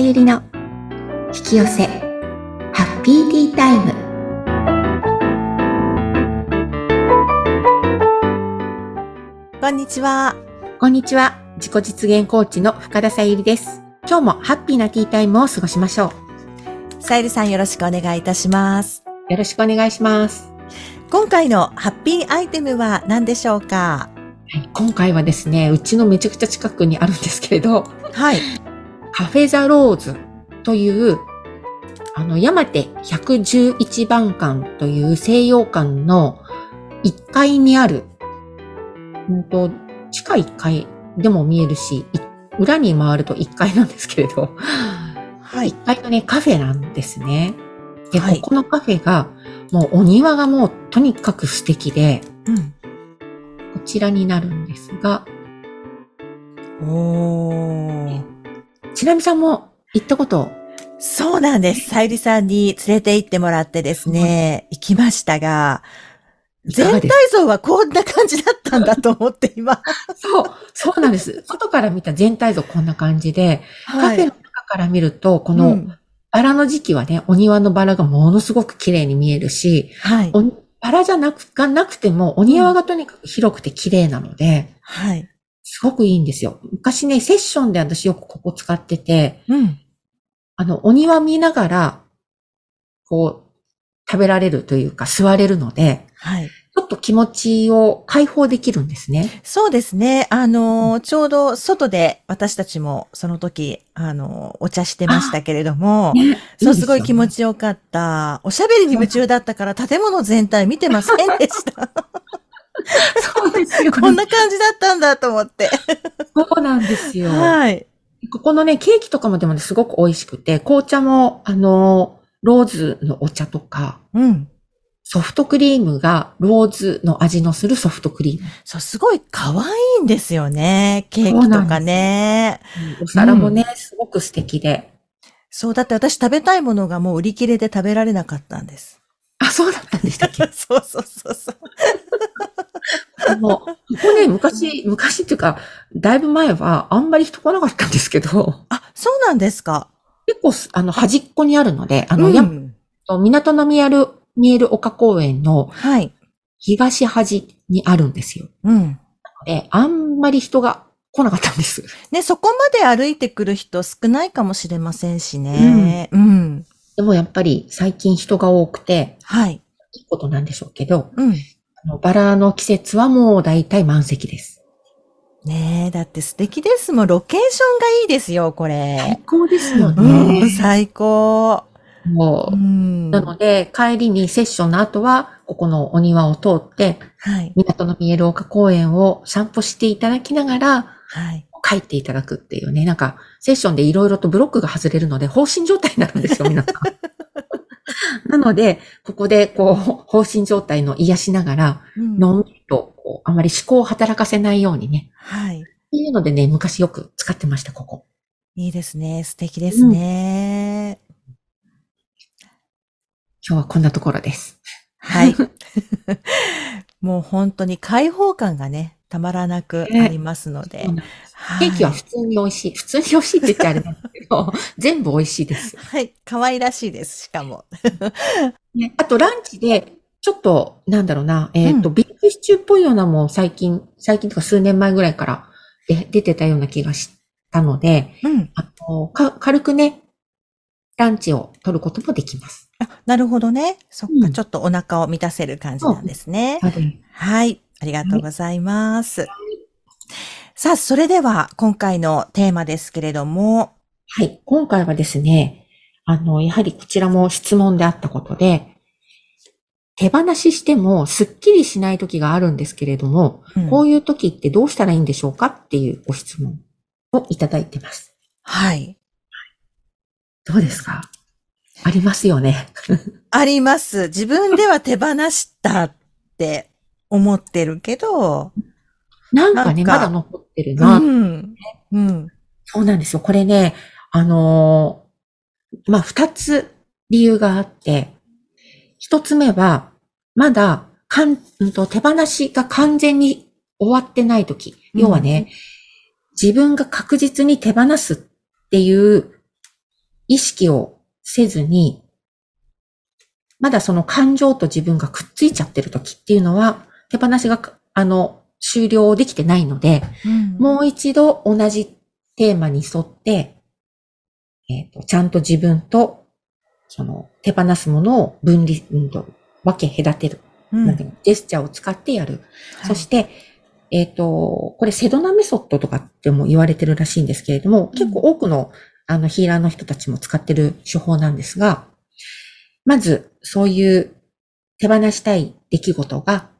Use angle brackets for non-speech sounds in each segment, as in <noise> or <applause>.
ゆりの引き寄せハッピーティータイム。こんにちは。こんにちは。自己実現コーチの深田さゆりです。今日もハッピーなティータイムを過ごしましょさゆりさんよろしくお願いいたします。うよろしくお願いします、今回のハッピーアイテムは何でしょうか？はい、今回はですねうちのめちゃくちゃ近くにあるんですけれど。はい。カフェザローズというあの山手111番館という西洋館の1階にあるうんと地下1階でも見えるし、い裏に回ると1階なんですけれど、はい。1階のね、カフェなんですね。で、はいここのカフェが、もうお庭がもうとにかく素敵で、うん。こちらになるんですが、おー。ちなみさんも行ったこと、そうなんです。さゆりさんに連れて行ってもらってですね、行きましたが、全体像はこんな感じだったんだと思って今。<laughs> そう、そうなんです。外から見た全体像こんな感じで、カはい。フェの中から見ると、このうんバラの時期はね、お庭のバラがものすごく綺麗に見えるし、はい。おバラじゃなく、がなくても、お庭がとにかく広くて綺麗なので、はい。すごくいいんですよ。昔ね、セッションで私よくここ使ってて、うん。あの、お庭見ながら、こう、食べられるというか、座れるので、はい。ちょっと気持ちを解放できるんですね。そうですね。あのー、ちょうど外で私たちもその時、あのー、お茶してましたけれども、ねそう、すごい気持ち。ちよかった。おしゃべりに夢中だったから建物全体見てませんでした。<laughs> そうですよ。こんな感じだったんだと思って。そうなんですよ。はい。ここのね、ケーキとかもでもね、すごく美味しくて、紅茶も、あの、ローズのお茶とか、うん。ソフトクリームがローズの味のするソフトクリーム。そう、すごい可愛いんですよね。ケーキとかね。お皿もね、すごく素敵で。そう、だって私食べたいものがもう売り切れで食べられなかったんです。あ、そうだったんでしたっけ？<laughs> そうそうそうそう。あの、ここね、昔、昔っていうか、だいぶ前はあんまり人来なかったんですけど、あ、そうなんですか。結構す、あの、端っこにあるので、あの、うんや港の見える、見える丘公園のはい。東端にあるんですよ。うん。で、あんまり人が来なかったんです。ね、そこまで歩いてくる人少ないかもしれませんしね。うん。でもやっぱり最近人が多くて、はい。いいことなんでしょうけど、うん。バラの季節はもう大体満席です。ねえ、だって素敵ですもん。ロケーションがいいですよ、こ最れ。高ですようん、ね。最高。もう、ん。なので、帰りにセッションの後は、ここのお庭を通って、はい。港の見える丘公園を散歩していただきながら、はい。帰っていただくっていうね、なんか、セッションでいろいろとブロックが外れるので、放心状態になるんですよ、皆さん。なので、ここで、こう、放心状態の癒しながら、うんのんびりと、こう、あまり思考を働かせないようにね、はい。っていうのでね、昔よく使ってました、ここ。いいですね。素敵ですね。今日はこんなところです。はい。<laughs> もう本当に開放感がね、たまらなくありますので。ケーキは普通に美味しい。普通に美味しいって言ってあれなんですけど、全部美味しいです。<laughs> はい。可愛らしいです、しかも。<laughs> ね、あとランチで、ちょっと、なんだろうな、えっ、と、ビーフシチューっぽいようなもん最近、最近とか数年前ぐらいからで出てたような気がしたので、うん。あのか軽くね、ランチを取ることもできます。あなるほどね。そっか、うんちょっとお腹を満たせる感じなんですね。はい。ありがとうございます。さあ、それでは今回のテーマですけれども、はい。今回はですね、あの、やはりこちらも質問であったことで、手放ししてもスッキリしない時があるんですけれども、うんこういう時ってどうしたらいいんでしょうか？っていうご質問をいただいてます。はい。どうですか？ありますよね。<laughs> あります。自分では手放したって思ってるけど、なんかね、かまだ残ってるうな。ん。うん。そうなんですよ。これね、あのーまあ、二つ理由があって、一つ目は、まだ、かん、うんと、手放しが完全に終わってない時。要はね、自分が確実に手放すっていう意識をせずに、まだその感情と自分がくっついちゃってる時っていうのは、手放しが、あの、終了できてないので、うん、もう一度同じテーマに沿って、えっ、ー、と、ちゃんと自分と、その、手放すものを分離、うんと、分け隔てる。うん、なんていうの、ジェスチャーを使ってやる。はい、そして、えっ、ー、と、これセドナメソッドとかっても言われてるらしいんですけれども、結構多くの、あの、ヒーラーの人たちも使ってる手法なんですが、まず、そういう手放したい出来事が、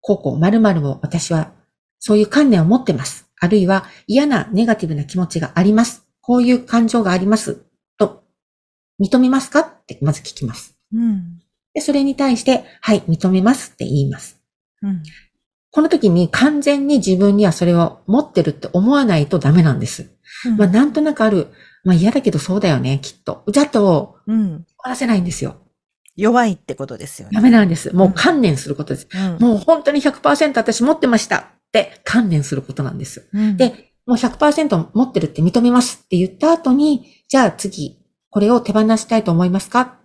こうこう〇〇を私はそういう観念を持ってます。あるいは嫌なネガティブな気持ちがあります。こういう感情があります。と、認めますか？ってまず聞きます。うん、でそれに対して、はい、認めますって言います。うん、この時に完全に自分にはそれを持ってるって思わないとダメなんです。うん、まあなんとなくある、まあ嫌だけどそうだよね、きっと。じゃと、うん。話せないんですよ。弱いってことですよね。ダメなんです。もう観念することです。うん、もう本当に100%私持ってましたって観念することなんです。うん、で、もう100%持ってるって認めますって言った後に、じゃあ次、これを手放したいと思いますか？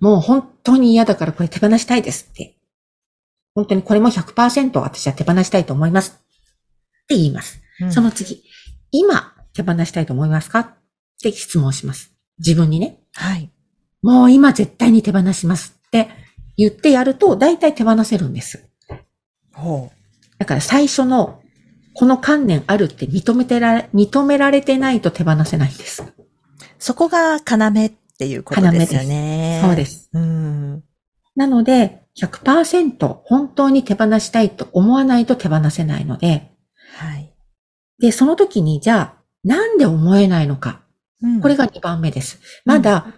もう本当に嫌だからこれ手放したいですって。本当にこれも100%私は手放したいと思いますって言います。うん、その次、今手放したいと思いますか？って質問します。自分にね。はい。もう今絶対に手放しますって言ってやると、大体手放せるんです。ほう。だから最初の、この観念あるって認めてられ、認められてないと手放せないんです。そこが要っていうことですよね。そうです。うん。なので、100%本当に手放したいと思わないと手放せないので、はい。で、その時に、じゃあ、なんで思えないのか。うん、これが2番目です。まだ、うん、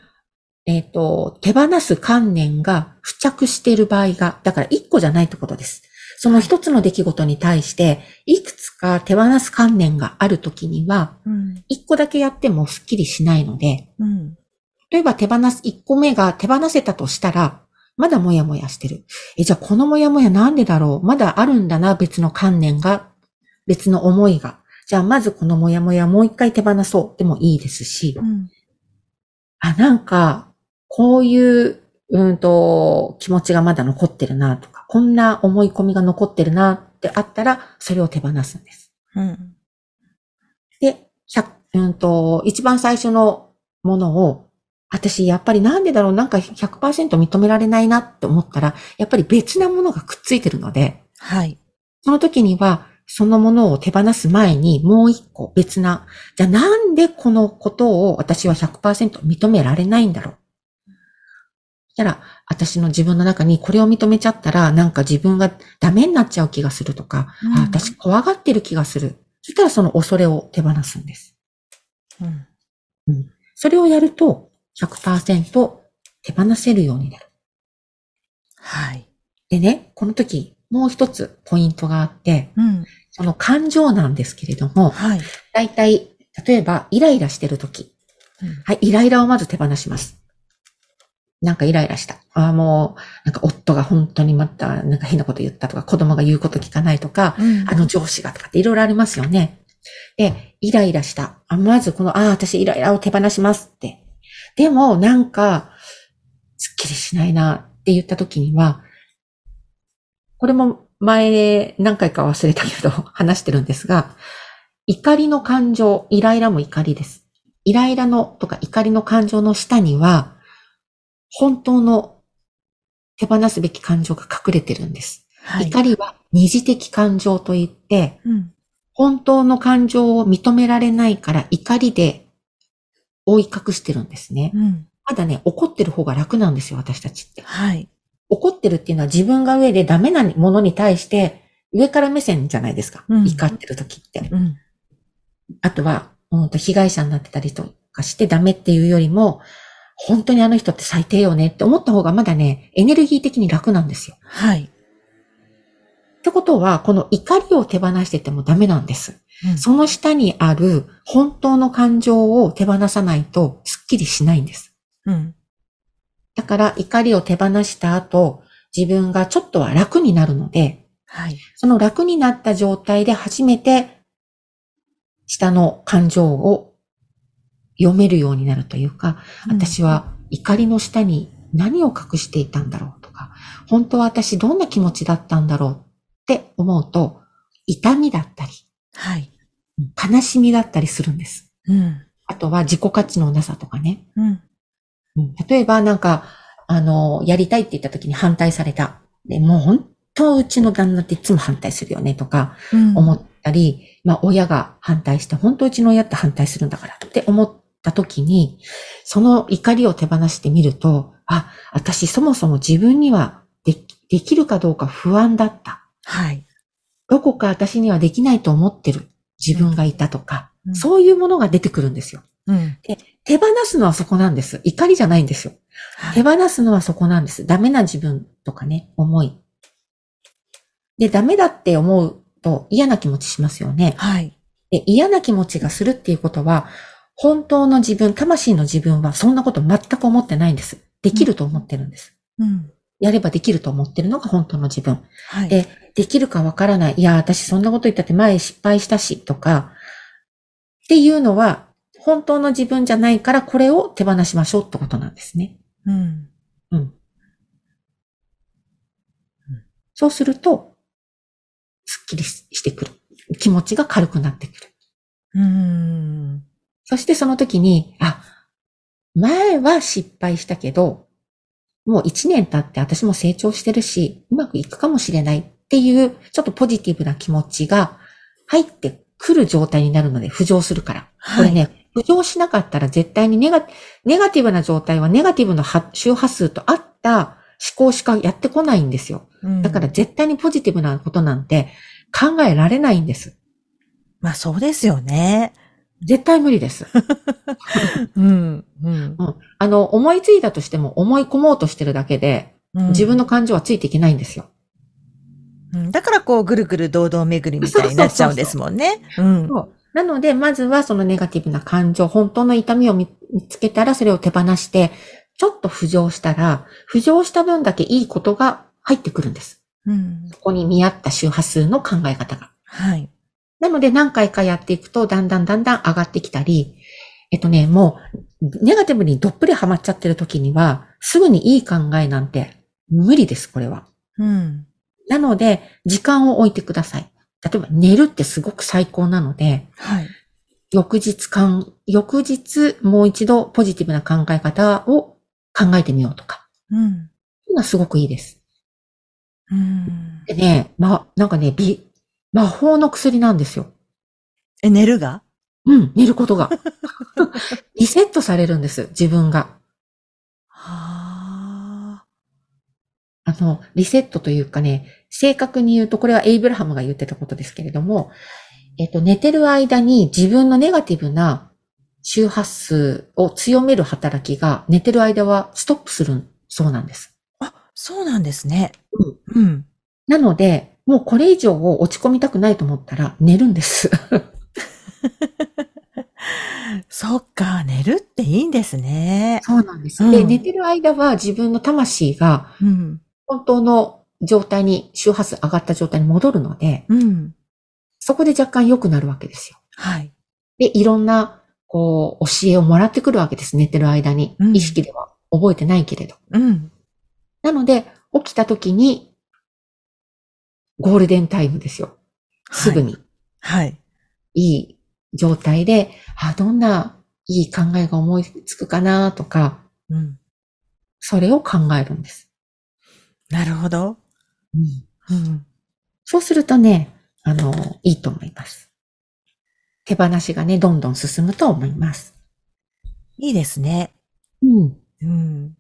えっ、ー、と、手放す観念が付着している場合が、だから1個じゃないってことです。その一つの出来事に対して、いくつか手放す観念があるときには、一個だけやってもスッキリしないので、例えば手放す、一個目が手放せたとしたら、まだもやもやしてる。え、じゃあこのもやもやなんでだろう？まだあるんだな、別の観念が、別の思いが。じゃあまずこのもやもやもう一回手放そう。でもいいですし、うん、あ、なんか、こういう、うんと、気持ちがまだ残ってるなとこんな思い込みが残ってるなってあったら、それを手放すんです。うん、で、100、うんと、一番最初のものを、私、やっぱりなんでだろう、なんか100%認められないなって思ったら、やっぱり別なものがくっついてるので、はい。その時には、そのものを手放す前にもう一個別な、じゃあなんでこのことを私は100%認められないんだろう。したら、私の自分の中にこれを認めちゃったら、なんか自分がダメになっちゃう気がするとか、うん、あ私怖がってる気がする。そしたらその恐れを手放すんです。うん。うん、それをやると100%手放せるようになる。はい。でね、この時、もう一つポイントがあって、うん、その感情なんですけれども、はい。大体、例えば、イライラしてる時、うん、はい、イライラをまず手放します。なんかイライラした。ああ、もう、なんか夫が本当にまた、なんか変なこと言ったとか、子供が言うこと聞かないとか、うん、あの上司がとかっていろいろありますよね。で、イライラした。あまずこの、ああ、私イライラを手放しますって。でも、なんか、すっきりしないなって言った時には、これも前何回か忘れたけど <laughs> 話してるんですが、怒りの感情、イライラも怒りです。イライラのとか怒りの感情の下には、本当の手放すべき感情が隠れてるんです。はい、怒りは二次的感情といって、うん、本当の感情を認められないから怒りで覆い隠してるんですね。うん、まだね、怒ってる方が楽なんですよ、私たちって。はい。怒ってるっていうのは自分が上でダメなものに対して上から目線じゃないですか。うん、怒ってる時って。うん、あとは、うん、被害者になってたりとかしてダメっていうよりも、本当にあの人って最低よねって思った方がまだね、エネルギー的に楽なんですよ。はい。ってことは、この怒りを手放しててもダメなんです。うん、その下にある本当の感情を手放さないとスッキリしないんです。うん。だから怒りを手放した後、自分がちょっとは楽になるので、はい。その楽になった状態で初めて下の感情を読めるようになるというか、私は怒りの下に何を隠していたんだろうとか、本当は私どんな気持ちだったんだろうって思うと、痛みだったり、はい。悲しみだったりするんです。うん。あとは自己価値のなさとかね。うん。例えばなんか、あの、やりたいって言った時に反対された。で、もう本当うちの旦那っていつも反対するよねとか、思ったり、うん、まあ親が反対して、本当うちの親って反対するんだからって思った時に、その怒りを手放してみると、あ、私そもそも自分にはでできるかどうか不安だった。はい。どこか私にはできないと思ってる自分がいたとか、うん、そういうものが出てくるんですよ。うん、で手放すのはそこなんです。怒りじゃないんですよ。はい、手放すのはそこなんです。ダメな自分とかね、思い。で、ダメだって思うと嫌な気持ちしますよね。はい。で、嫌な気持ちがするっていうことは、本当の自分、魂の自分はそんなこと全く思ってないんです。できると思ってるんです。うん。やればできると思ってるのが本当の自分。はい。で、できるかわからない。いや、私そんなこと言ったって前失敗したし、とか、っていうのは、本当の自分じゃないからこれを手放しましょうってことなんですね。うん。うん。そうすると、すっきりしてくる。気持ちが軽くなってくる。うん。そしてその時に、あ、前は失敗したけど、もう一年経って私も成長してるし、うまくいくかもしれないっていう、ちょっとポジティブな気持ちが入ってくる状態になるので、浮上するから。これね、浮上しなかったら絶対にネガネガティブな状態はネガティブの周波数と合った思考しかやってこないんですよ。うん、だから絶対にポジティブなことなんて考えられないんです。まあそうですよね。絶対無理です。<laughs> うん、うん、うん。あの、思いついたとしても思い込もうとしてるだけで、自分の感情はついていけないんですよ。うん、だからこう、ぐるぐる堂々巡りみたいになっちゃうんですもんね。うん。なので、まずはそのネガティブな感情、本当の痛みを見つけたらそれを手放して、ちょっと浮上したら、浮上した分だけいいことが入ってくるんです。うん、そこに見合った周波数の考え方が。はい。なので何回かやっていくと、だんだんだんだん上がってきたり、えっとね、もう、ネガティブにどっぷりハマっちゃってる時には、すぐにいい考えなんて無理です、これは。うん。なので、時間を置いてください。例えば寝るってすごく最高なので、はい。翌日間、翌日もう一度ポジティブな考え方を考えてみようとか。うん。今すごくいいです。うん。でね、ま、なんかね、美、魔法の薬なんですよ。え、寝るが？うん、寝ることが。リセットされるんです、自分が。はあ。あの、リセットというかね、正確に言うと、これはエイブラハムが言ってたことですけれども、えっと、寝てる間に自分のネガティブな周波数を強める働きが寝てる間はストップするそうなんです。あ、そうなんですね。うん。うん。なので、もうこれ以上落ち込みたくないと思ったら寝るんです。<laughs> そっか、寝るっていいんですね。そうなんです。うん、で、寝てる間は自分の魂が、本当の状態に、周波数上がった状態に戻るので、うん、そこで若干良くなるわけですよ。はい。で、いろんな、こう、教えをもらってくるわけです。寝てる間に。意識では覚えてないけれど。うん。なので、起きた時に、ゴールデンタイムですよ。すぐに。はい。いい状態で、あ、どんないい考えが思いつくかなとか、うん。それを考えるんです。なるほど。うん。うん、そうするとね、あの、いいと思います。手放しがね、どんどん進むと思います。いいですね。うん。うん。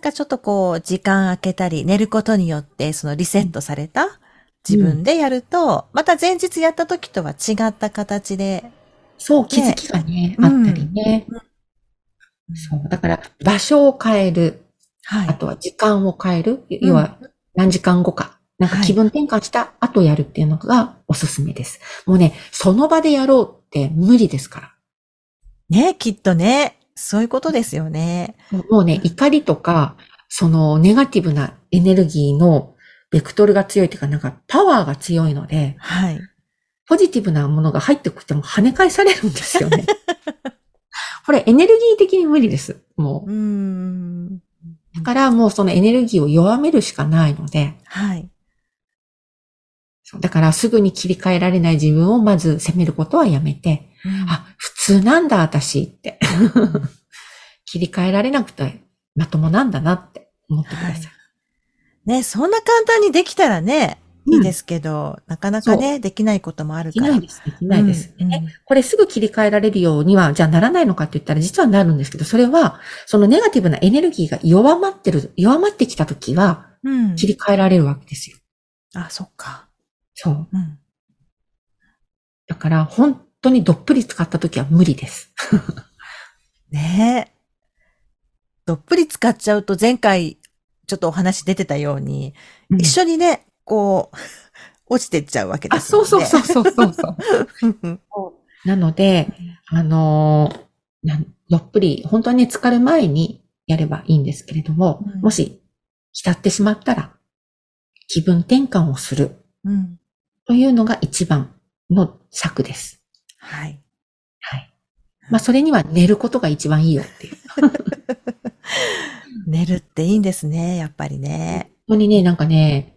なんかちょっとこう、時間空けたり、寝ることによって、そのリセットされた自分でやると、うん、また前日やった時とは違った形で。そう、気づきがね、あったりね。うん、そう、だから場所を変える。はい。あとは時間を変える。要は何時間後か。なんか気分転換した後やるっていうのがおすすめです。もうね、その場でやろうって無理ですから。ね、きっとね。そういうことですよね。もうね、怒りとか、そのネガティブなエネルギーのベクトルが強いというか、なんかパワーが強いので、はい。ポジティブなものが入ってくても跳ね返されるんですよね。<laughs> これエネルギー的に無理です。もうーん。う。だからもうそのエネルギーを弱めるしかないので、はい。だからすぐに切り替えられない自分をまず責めることはやめて、あ、普通なんだ私って。<laughs> 切り替えられなくてまともなんだなって思ってください。ね、そんな簡単にできたらね、うんいいですけど、なかなかね、できないこともあるから。できないです。できないです。うんねこれすぐ切り替えられるようには、じゃあならないのかって言ったら実はなるんですけど、それは、そのネガティブなエネルギーが弱まってる、弱まってきたときは、うん。切り替えられるわけですよ。あ、そっか。そう。うん。だから、本当にどっぷり使ったときは無理です。<laughs> ねえ。どっぷり使っちゃうと前回ちょっとお話出てたように、一緒にね、こう、<laughs> 落ちてっちゃうわけであ、すね。そうそうそうそうそうそ <laughs> う。うん。なので、あのーどっぷり、本当にね浸かる前にやればいいんですけれども、うんもし、浸ってしまったら、気分転換をするうん。というのが一番の策です。はい。はい。まあ、それには寝ることが一番いいよっていう。<laughs> 寝るっていいんですね、やっぱりね。本当にね、なんかね、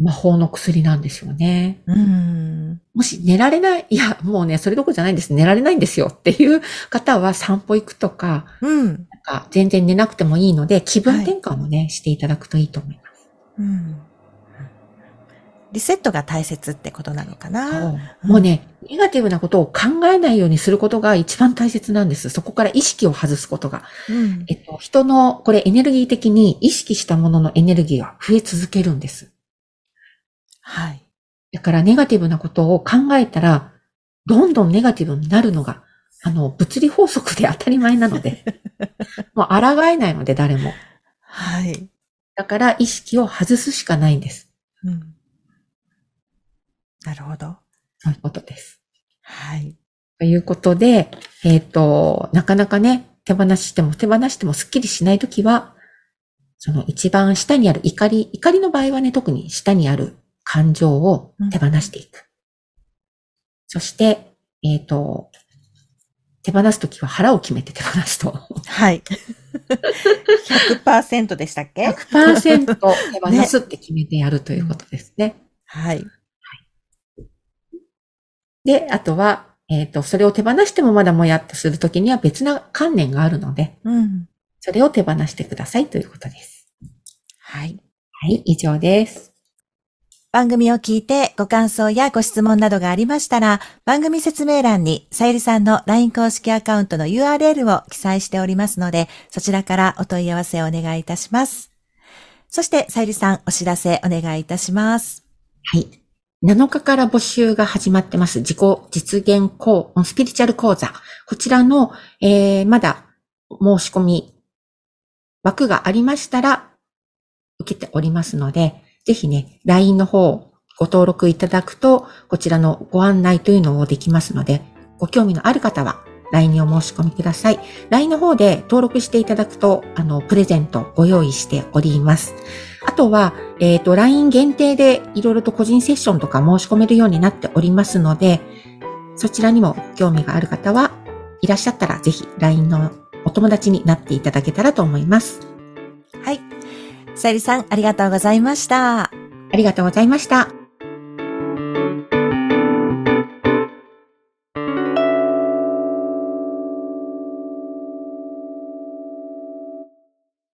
魔法の薬なんですよね。うん。もし寝られない、いや、もうね、それどころじゃないんです。寝られないんですよっていう方は散歩行くとか、うん。なんか全然寝なくてもいいので、気分転換をね、していただくといいと思います。うん。リセットが大切ってことなのかな。もうね、ネガティブなことを考えないようにすることが一番大切なんです。そこから意識を外すことが。うん。えっと、人の、これエネルギー的に意識したもののエネルギーは増え続けるんです。はい。だからネガティブなことを考えたら、どんどんネガティブになるのが、あの、物理法則で当たり前なので、<laughs> もう抗えないので誰も。はい。だから意識を外すしかないんです。うん。なるほど。そういうことです。はい。ということで、えっ、と、なかなかね、手放しても手放してもスッキリしないときは、その一番下にある怒り、怒りの場合はね、特に下にある感情を手放していく。そして、えっ、と、手放すときは腹を決めて手放すと。はい。<laughs> 100%でしたっけ？100%手放すって決めてやるということですね。<laughs> はい。で、あとは、えっ、と、それを手放してもまだもやっとするときには別な観念があるので、うん。それを手放してくださいということです。はい。はい、以上です。番組を聞いてご感想やご質問などがありましたら、番組説明欄にさゆりさんの LINE 公式アカウントの URL を記載しておりますので、そちらからお問い合わせをお願いいたします。そして、さゆりさん、お知らせお願いいたします。はい。7日から募集が始まってます。自己実現講、スピリチュアル講座。こちらの、えー、まだ申し込み枠がありましたら、受けておりますので、ぜひね、LINE の方ご登録いただくと、こちらのご案内というのをできますので、ご興味のある方は LINE にお申し込みください。LINE の方で登録していただくと、あの、プレゼントご用意しております。あとは、えっ、と、LINE 限定でいろいろと個人セッションとか申し込めるようになっておりますので、そちらにも興味がある方はいらっしゃったら、ぜひ LINE のお友達になっていただけたらと思います。はい。さゆりさん、ありがとうございました。ありがとうございました。